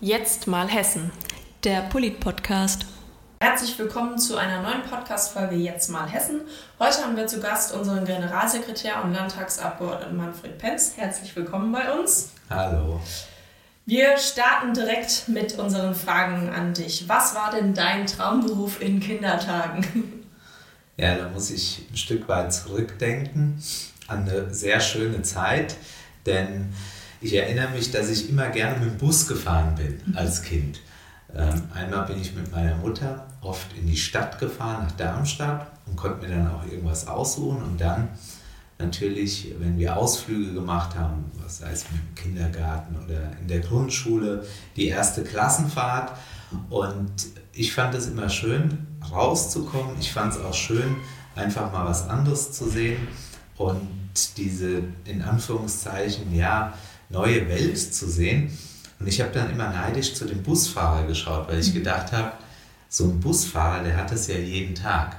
Jetzt mal Hessen. Der Polit-Podcast. Herzlich willkommen zu einer neuen Podcast-Folge Jetzt mal Hessen. Heute haben wir zu Gast unseren Generalsekretär und Landtagsabgeordneten Manfred Penz. Herzlich willkommen bei uns. Hallo. Wir starten direkt mit unseren Fragen an dich. Was war denn dein Traumberuf in Kindertagen? Ja, da muss ich ein Stück weit zurückdenken an eine sehr schöne Zeit, denn ich erinnere mich, dass ich immer gerne mit dem Bus gefahren bin als Kind. Ähm, einmal bin ich mit meiner Mutter oft in die Stadt gefahren, nach Darmstadt und konnte mir dann auch irgendwas aussuchen und dann natürlich, wenn wir Ausflüge gemacht haben, was es mit dem Kindergarten oder in der Grundschule, die erste Klassenfahrt und ich fand es immer schön, rauszukommen. Ich fand es auch schön, einfach mal was anderes zu sehen und diese in Anführungszeichen ja neue Welt zu sehen. Und ich habe dann immer neidisch zu dem Busfahrer geschaut, weil ich gedacht habe, so ein Busfahrer, der hat es ja jeden Tag.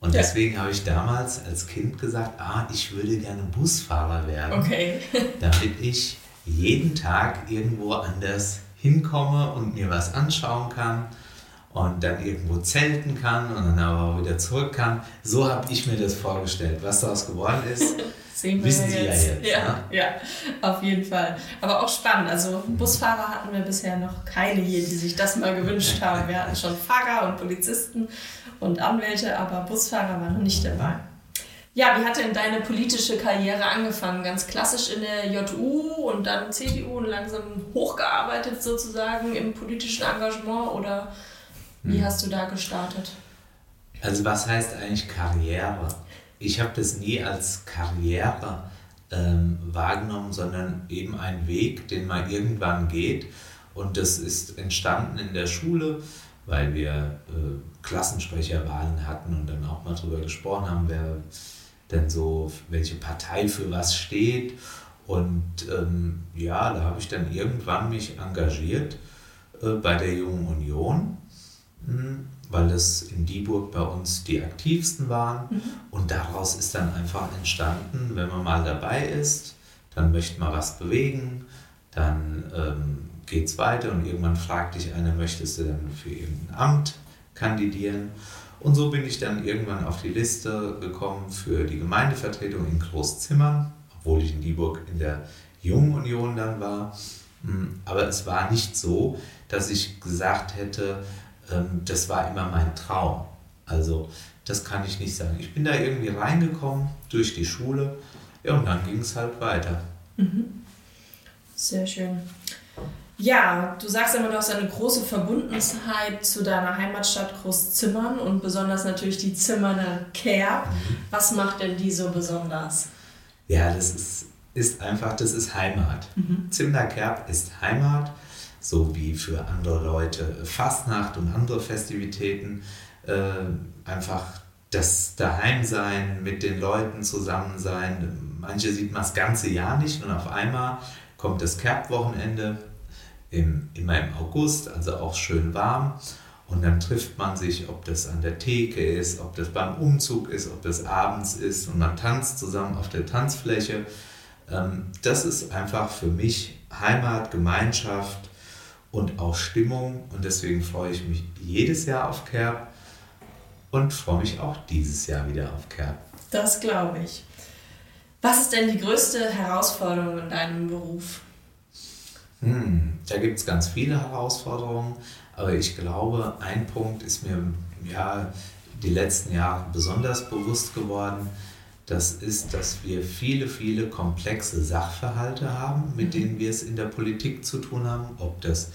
Und Ja. deswegen habe ich damals als Kind gesagt, ah, ich würde gerne Busfahrer werden Okay. damit ich jeden Tag irgendwo anders hinkomme und mir was anschauen kann und dann irgendwo zelten kann und dann aber auch wieder zurück kann. So habe ich mir das vorgestellt. Was daraus geworden ist, Sehen wir Wissen Sie ja jetzt, Ja, ne? ja, auf jeden Fall. Aber auch spannend. Also Busfahrer hatten wir bisher noch keine hier, die sich das mal gewünscht haben. Wir hatten schon Fahrer und Polizisten und Anwälte, aber Busfahrer waren noch nicht dabei. Ja, wie hat denn deine politische Karriere angefangen? Ganz klassisch in der JU und dann CDU und langsam hochgearbeitet sozusagen im politischen Engagement oder wie hast du da gestartet? also was heißt eigentlich Karriere? Ich habe das nie als Karriere ähm, wahrgenommen, sondern eben ein Weg, den man irgendwann geht. Und das ist entstanden in der Schule, weil wir äh, Klassensprecherwahlen hatten und dann auch mal darüber gesprochen haben, wer denn so, welche Partei für was steht. Und ähm, ja, da habe ich dann irgendwann mich engagiert äh, bei der Jungen Union, mh, weil das in Dieburg bei uns die aktivsten waren. Und daraus ist dann einfach entstanden, wenn man mal dabei ist, dann möchte man was bewegen, dann ähm, geht es weiter und irgendwann fragt dich einer, möchtest du dann für irgendein Amt kandidieren? Und so bin ich dann irgendwann auf die Liste gekommen für die Gemeindevertretung in Großzimmern, obwohl ich in Dieburg in der Jungen Union dann war. Mm, Aber es war nicht so, dass ich gesagt hätte, ähm, das war immer mein Traum. Also das kann ich nicht sagen. Ich bin da irgendwie reingekommen durch die Schule ja, und dann ging es halt weiter. Sehr schön. Ja, du sagst immer, du hast eine große Verbundenheit zu deiner Heimatstadt Großzimmern und besonders natürlich die Zimmerner Kerb. Was macht denn die so besonders? Ja, das ist, ist einfach, das ist Heimat. Zimmerkerb ist Heimat, so wie für andere Leute Fastnacht und andere Festivitäten. Äh, einfach das Daheimsein, mit den Leuten zusammen sein. Manche sieht man das ganze Jahr nicht und auf einmal kommt das Kerbwochenende im, immer im August, also auch schön warm. Und dann trifft man sich, ob das an der Theke ist, ob das beim Umzug ist, ob das abends ist und man tanzt zusammen auf der Tanzfläche. Ähm, Das ist einfach für mich Heimat, Gemeinschaft und auch Stimmung. Und deswegen freue ich mich jedes Jahr auf Kerb und freue mich auch dieses Jahr wieder auf Kerb. Das glaube ich. Was ist denn die größte Herausforderung in deinem Beruf? Hm, da gibt es ganz viele Herausforderungen, aber ich glaube, ein Punkt ist mir ja die letzten Jahre besonders bewusst geworden. Das ist, dass wir viele, viele komplexe Sachverhalte haben, mit denen wir es in der Politik zu tun haben. Ob das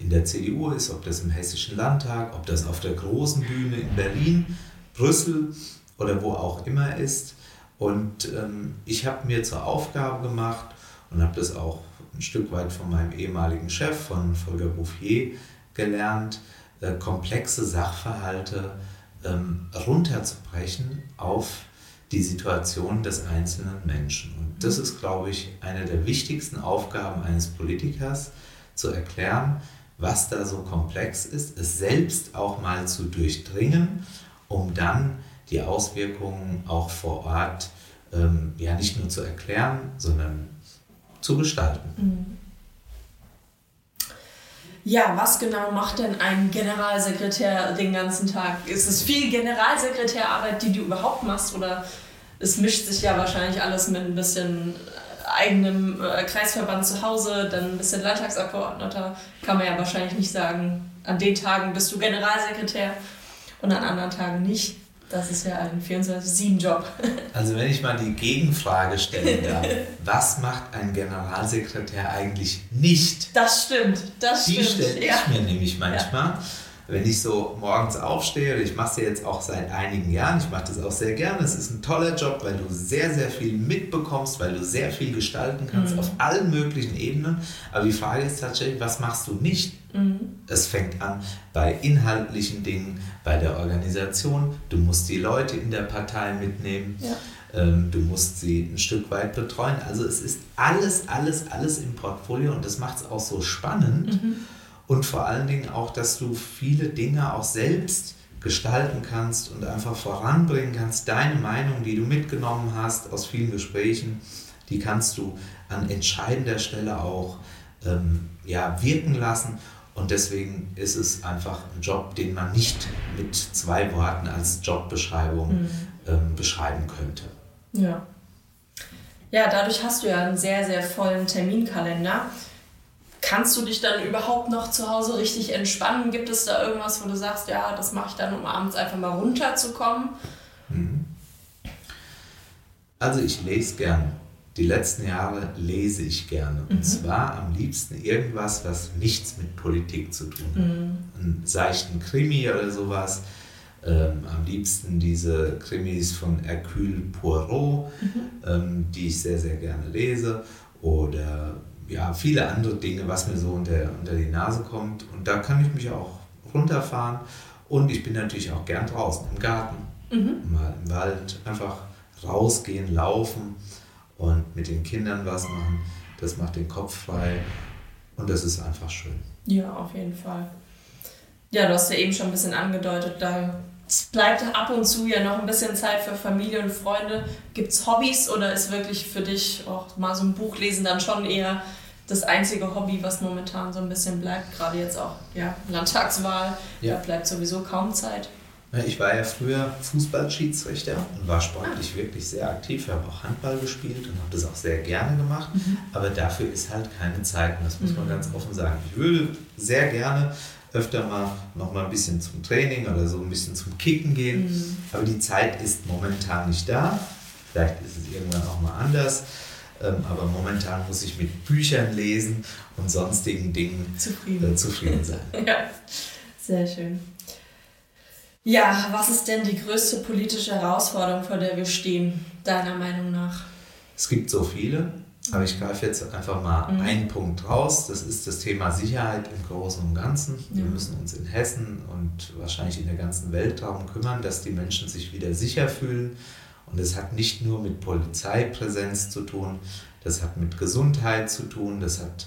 in der CDU ist, ob das im Hessischen Landtag, ob das auf der großen Bühne in Berlin, Brüssel oder wo auch immer ist. Und ähm, ich habe mir zur Aufgabe gemacht und habe das auch ein Stück weit von meinem ehemaligen Chef, von Volker Bouffier, gelernt, äh, komplexe Sachverhalte ähm, runterzubrechen auf die Situation des einzelnen Menschen. Und das ist, glaube ich, eine der wichtigsten Aufgaben eines Politikers, zu erklären, was da so komplex ist, es selbst auch mal zu durchdringen, um dann die Auswirkungen auch vor Ort ähm, ja nicht nur zu erklären, sondern zu gestalten. Ja, was genau macht denn ein Generalsekretär den ganzen Tag? Ist es viel Generalsekretärarbeit, die du überhaupt machst oder es mischt sich ja wahrscheinlich alles mit ein bisschen eigenem äh, Kreisverband zu Hause, dann ein bisschen Landtagsabgeordneter, kann man ja wahrscheinlich nicht sagen, an den Tagen bist du Generalsekretär und an anderen Tagen nicht. Das ist ja ein 24-7-Job. Also wenn ich mal die Gegenfrage stellen darf, was macht ein Generalsekretär eigentlich nicht? Das stimmt, das die stimmt. Die stelle ich ja. mir nämlich manchmal. Ja wenn ich so morgens aufstehe, ich mache es ja jetzt auch seit einigen Jahren, ich mache das auch sehr gerne, es ist ein toller Job, weil du sehr, sehr viel mitbekommst, weil du sehr viel gestalten kannst mhm. auf allen möglichen Ebenen. Aber die Frage ist tatsächlich, was machst du nicht? Mhm. Es fängt an bei inhaltlichen Dingen, bei der Organisation. Du musst die Leute in der Partei mitnehmen. Ja. Ähm, du musst sie ein Stück weit betreuen. Also es ist alles, alles, alles im Portfolio und das macht es auch so spannend. Mhm und vor allen Dingen auch, dass du viele Dinge auch selbst gestalten kannst und einfach voranbringen kannst. Deine Meinung, die du mitgenommen hast aus vielen Gesprächen, die kannst du an entscheidender Stelle auch ähm, ja, wirken lassen. Und deswegen ist es einfach ein Job, den man nicht mit zwei Worten als Jobbeschreibung mhm. ähm, beschreiben könnte. Ja. Ja, dadurch hast du ja einen sehr, sehr vollen Terminkalender. Kannst du dich dann überhaupt noch zu Hause richtig entspannen? Gibt es da irgendwas, wo du sagst, ja, das mache ich dann, um abends einfach mal runterzukommen? Mhm. Also ich lese gern. Die letzten Jahre lese ich gerne. Und mhm. zwar am liebsten irgendwas, was nichts mit Politik zu tun hat. Mhm. Einen seichten Krimi oder sowas. Ähm, am liebsten diese Krimis von Hercule Poirot, mhm. ähm, die ich sehr, sehr gerne lese. Oder ja, viele andere Dinge, was mir so unter, unter die Nase kommt. Und da kann ich mich auch runterfahren. Und ich bin natürlich auch gern draußen im Garten, mhm. mal im Wald, einfach rausgehen, laufen und mit den Kindern was machen. Das macht den Kopf frei und das ist einfach schön. Ja, auf jeden Fall. Ja, du hast ja eben schon ein bisschen angedeutet, da bleibt ab und zu ja noch ein bisschen Zeit für Familie und Freunde. Gibt es Hobbys oder ist wirklich für dich auch mal so ein Buch lesen dann schon eher das einzige Hobby, was momentan so ein bisschen bleibt? Gerade jetzt auch ja, Landtagswahl, ja. da bleibt sowieso kaum Zeit. Ich war ja früher Fußballschiedsrichter und war sportlich ah. wirklich sehr aktiv. Ich habe auch Handball gespielt und habe das auch sehr gerne gemacht. Mhm. Aber dafür ist halt keine Zeit und das muss man mhm. ganz offen sagen. Ich würde sehr gerne öfter mal noch mal ein bisschen zum Training oder so ein bisschen zum Kicken gehen. Mhm. Aber die Zeit ist momentan nicht da. Vielleicht ist es irgendwann auch mal anders. Ähm, aber momentan muss ich mit Büchern lesen und sonstigen Dingen zufrieden, äh, zufrieden sein. ja, sehr schön. Ja, was ist denn die größte politische Herausforderung, vor der wir stehen, deiner Meinung nach? Es gibt so viele. Aber ich greife jetzt einfach mal mhm. einen Punkt raus. Das ist das Thema Sicherheit im Großen und Ganzen. Wir ja. müssen uns in Hessen und wahrscheinlich in der ganzen Welt darum kümmern, dass die Menschen sich wieder sicher fühlen. Und es hat nicht nur mit Polizeipräsenz zu tun, das hat mit Gesundheit zu tun, das hat,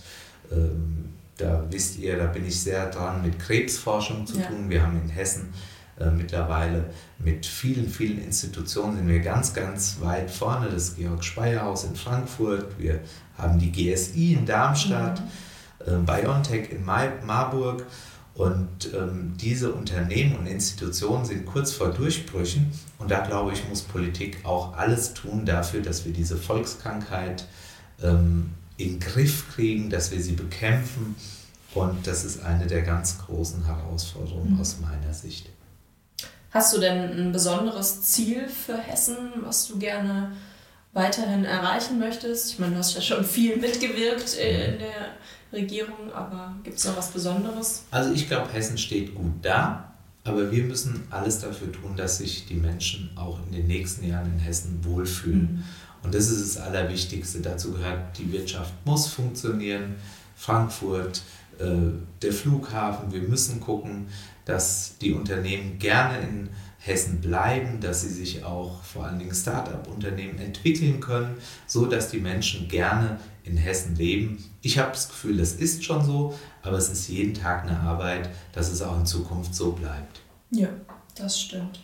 ähm, da wisst ihr, da bin ich sehr dran, mit Krebsforschung zu ja. tun. Wir haben in Hessen äh, mittlerweile mit vielen, vielen Institutionen sind wir ganz, ganz weit vorne. Das Georg Speyer Haus in Frankfurt, wir haben die GSI in Darmstadt, mhm. äh, BioNTech in Marburg. Und ähm, diese Unternehmen und Institutionen sind kurz vor Durchbrüchen. Und da glaube ich, muss Politik auch alles tun dafür, dass wir diese Volkskrankheit ähm, in den Griff kriegen, dass wir sie bekämpfen. Und das ist eine der ganz großen Herausforderungen mhm. aus meiner Sicht. Hast du denn ein besonderes Ziel für Hessen, was du gerne weiterhin erreichen möchtest? Ich meine, du hast ja schon viel mitgewirkt äh, in der Regierung, aber gibt es noch was Besonderes? Also ich glaube, Hessen steht gut da, aber wir müssen alles dafür tun, dass sich die Menschen auch in den nächsten Jahren in Hessen wohlfühlen. Mhm. Und das ist das Allerwichtigste. Dazu gehört, die Wirtschaft muss funktionieren. Frankfurt, äh, der Flughafen, wir müssen gucken, dass die Unternehmen gerne in Hessen bleiben, dass sie sich auch vor allen Dingen Start-up-Unternehmen entwickeln können, so dass die Menschen gerne in Hessen leben. Ich habe das Gefühl, das ist schon so, aber es ist jeden Tag eine Arbeit, dass es auch in Zukunft so bleibt. Ja, das stimmt.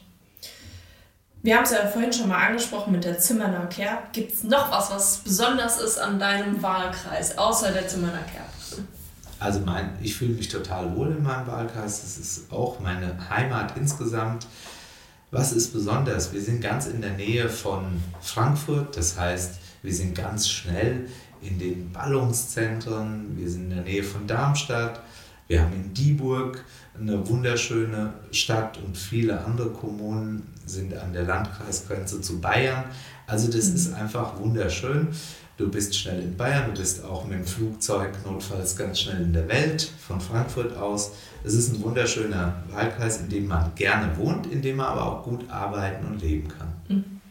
Wir haben es ja vorhin schon mal angesprochen mit der Zimmerner Kerb. Gibt es noch was, was besonders ist an deinem Wahlkreis, außer der Zimmerner Kerb? Also mein, ich fühle mich total wohl in meinem Wahlkreis. Es ist auch meine Heimat insgesamt. Was ist besonders? Wir sind ganz in der Nähe von Frankfurt, das heißt, wir sind ganz schnell in den Ballungszentren, wir sind in der Nähe von Darmstadt, wir haben in Dieburg eine wunderschöne Stadt und viele andere Kommunen sind an der Landkreisgrenze zu Bayern. Also das mhm. ist einfach wunderschön. Du bist schnell in Bayern, du bist auch mit dem Flugzeug notfalls ganz schnell in der Welt von Frankfurt aus. Es ist ein wunderschöner Wahlkreis, in dem man gerne wohnt, in dem man aber auch gut arbeiten und leben kann. Mhm.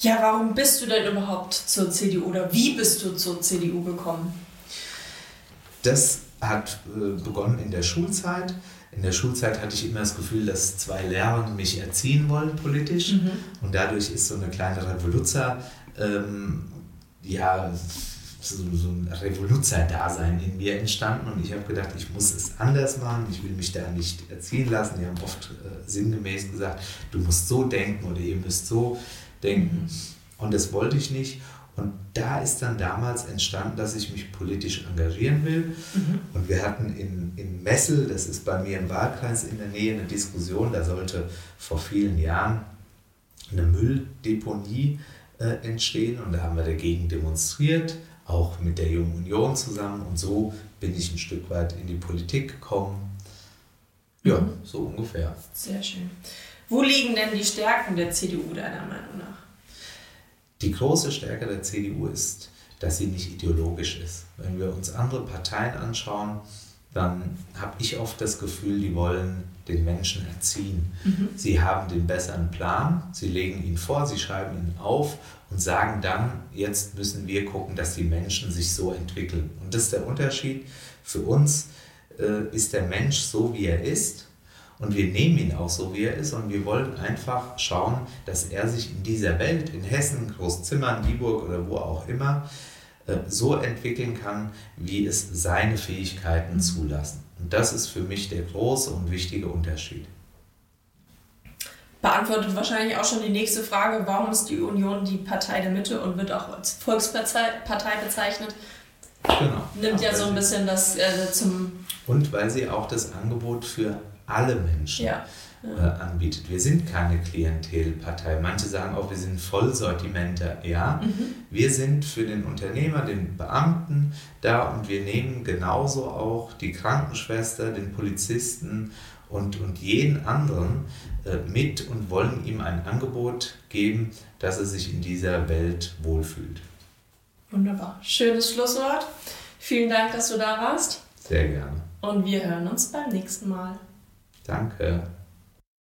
Ja, warum bist du denn überhaupt zur CDU oder wie bist du zur CDU gekommen? Das hat äh, begonnen in der Schulzeit. In der Schulzeit hatte ich immer das Gefühl, dass zwei Lehrer mich erziehen wollen politisch. Mhm. Und dadurch ist so eine kleine Revoluzer, ähm, ja, so, so ein Revoluzer-Dasein in mir entstanden. Und ich habe gedacht, ich muss es anders machen. Ich will mich da nicht erziehen lassen. Die haben oft äh, sinngemäß gesagt, du musst so denken oder ihr müsst so denken. Und das wollte ich nicht. Und da ist dann damals entstanden, dass ich mich politisch engagieren will. Mhm. Und wir hatten in, in Messel, das ist bei mir im Wahlkreis in der Nähe, eine Diskussion. Da sollte vor vielen Jahren eine Mülldeponie äh, entstehen. Und da haben wir dagegen demonstriert, auch mit der Jungen Union zusammen. Und so bin ich ein Stück weit in die Politik gekommen. Ja, mhm. so ungefähr. Sehr schön. Wo liegen denn die Stärken der CDU deiner Meinung nach? Die große Stärke der CDU ist, dass sie nicht ideologisch ist. Wenn wir uns andere Parteien anschauen, dann habe ich oft das Gefühl, die wollen den Menschen erziehen. Mhm. Sie haben den besseren Plan, sie legen ihn vor, sie schreiben ihn auf und sagen dann, jetzt müssen wir gucken, dass die Menschen sich so entwickeln. Und das ist der Unterschied. Für uns äh, ist der Mensch so, wie er ist und wir nehmen ihn auch so, wie er ist. Und wir wollen einfach schauen, dass er sich in dieser Welt, in Hessen, Großzimmern, Dieburg oder wo auch immer, so entwickeln kann, wie es seine Fähigkeiten zulassen. Und das ist für mich der große und wichtige Unterschied. Beantwortet wahrscheinlich auch schon die nächste Frage, warum ist die Union die Partei der Mitte und wird auch als Volkspartei bezeichnet? Genau. Nimmt ja, ja so ein bisschen das äh, zum... Und weil sie auch das Angebot für alle Menschen ja. Äh, anbietet. Wir sind keine Klientelpartei. Manche sagen auch, wir sind Vollsortimenter. Ja, mhm. wir sind für den Unternehmer, den Beamten da und wir nehmen genauso auch die Krankenschwester, den Polizisten und, und jeden anderen äh, mit und wollen ihm ein Angebot geben, dass er sich in dieser Welt wohlfühlt. Wunderbar. Schönes Schlusswort. Vielen Dank, dass du da warst. Sehr gerne. Und wir hören uns beim nächsten Mal. Danke.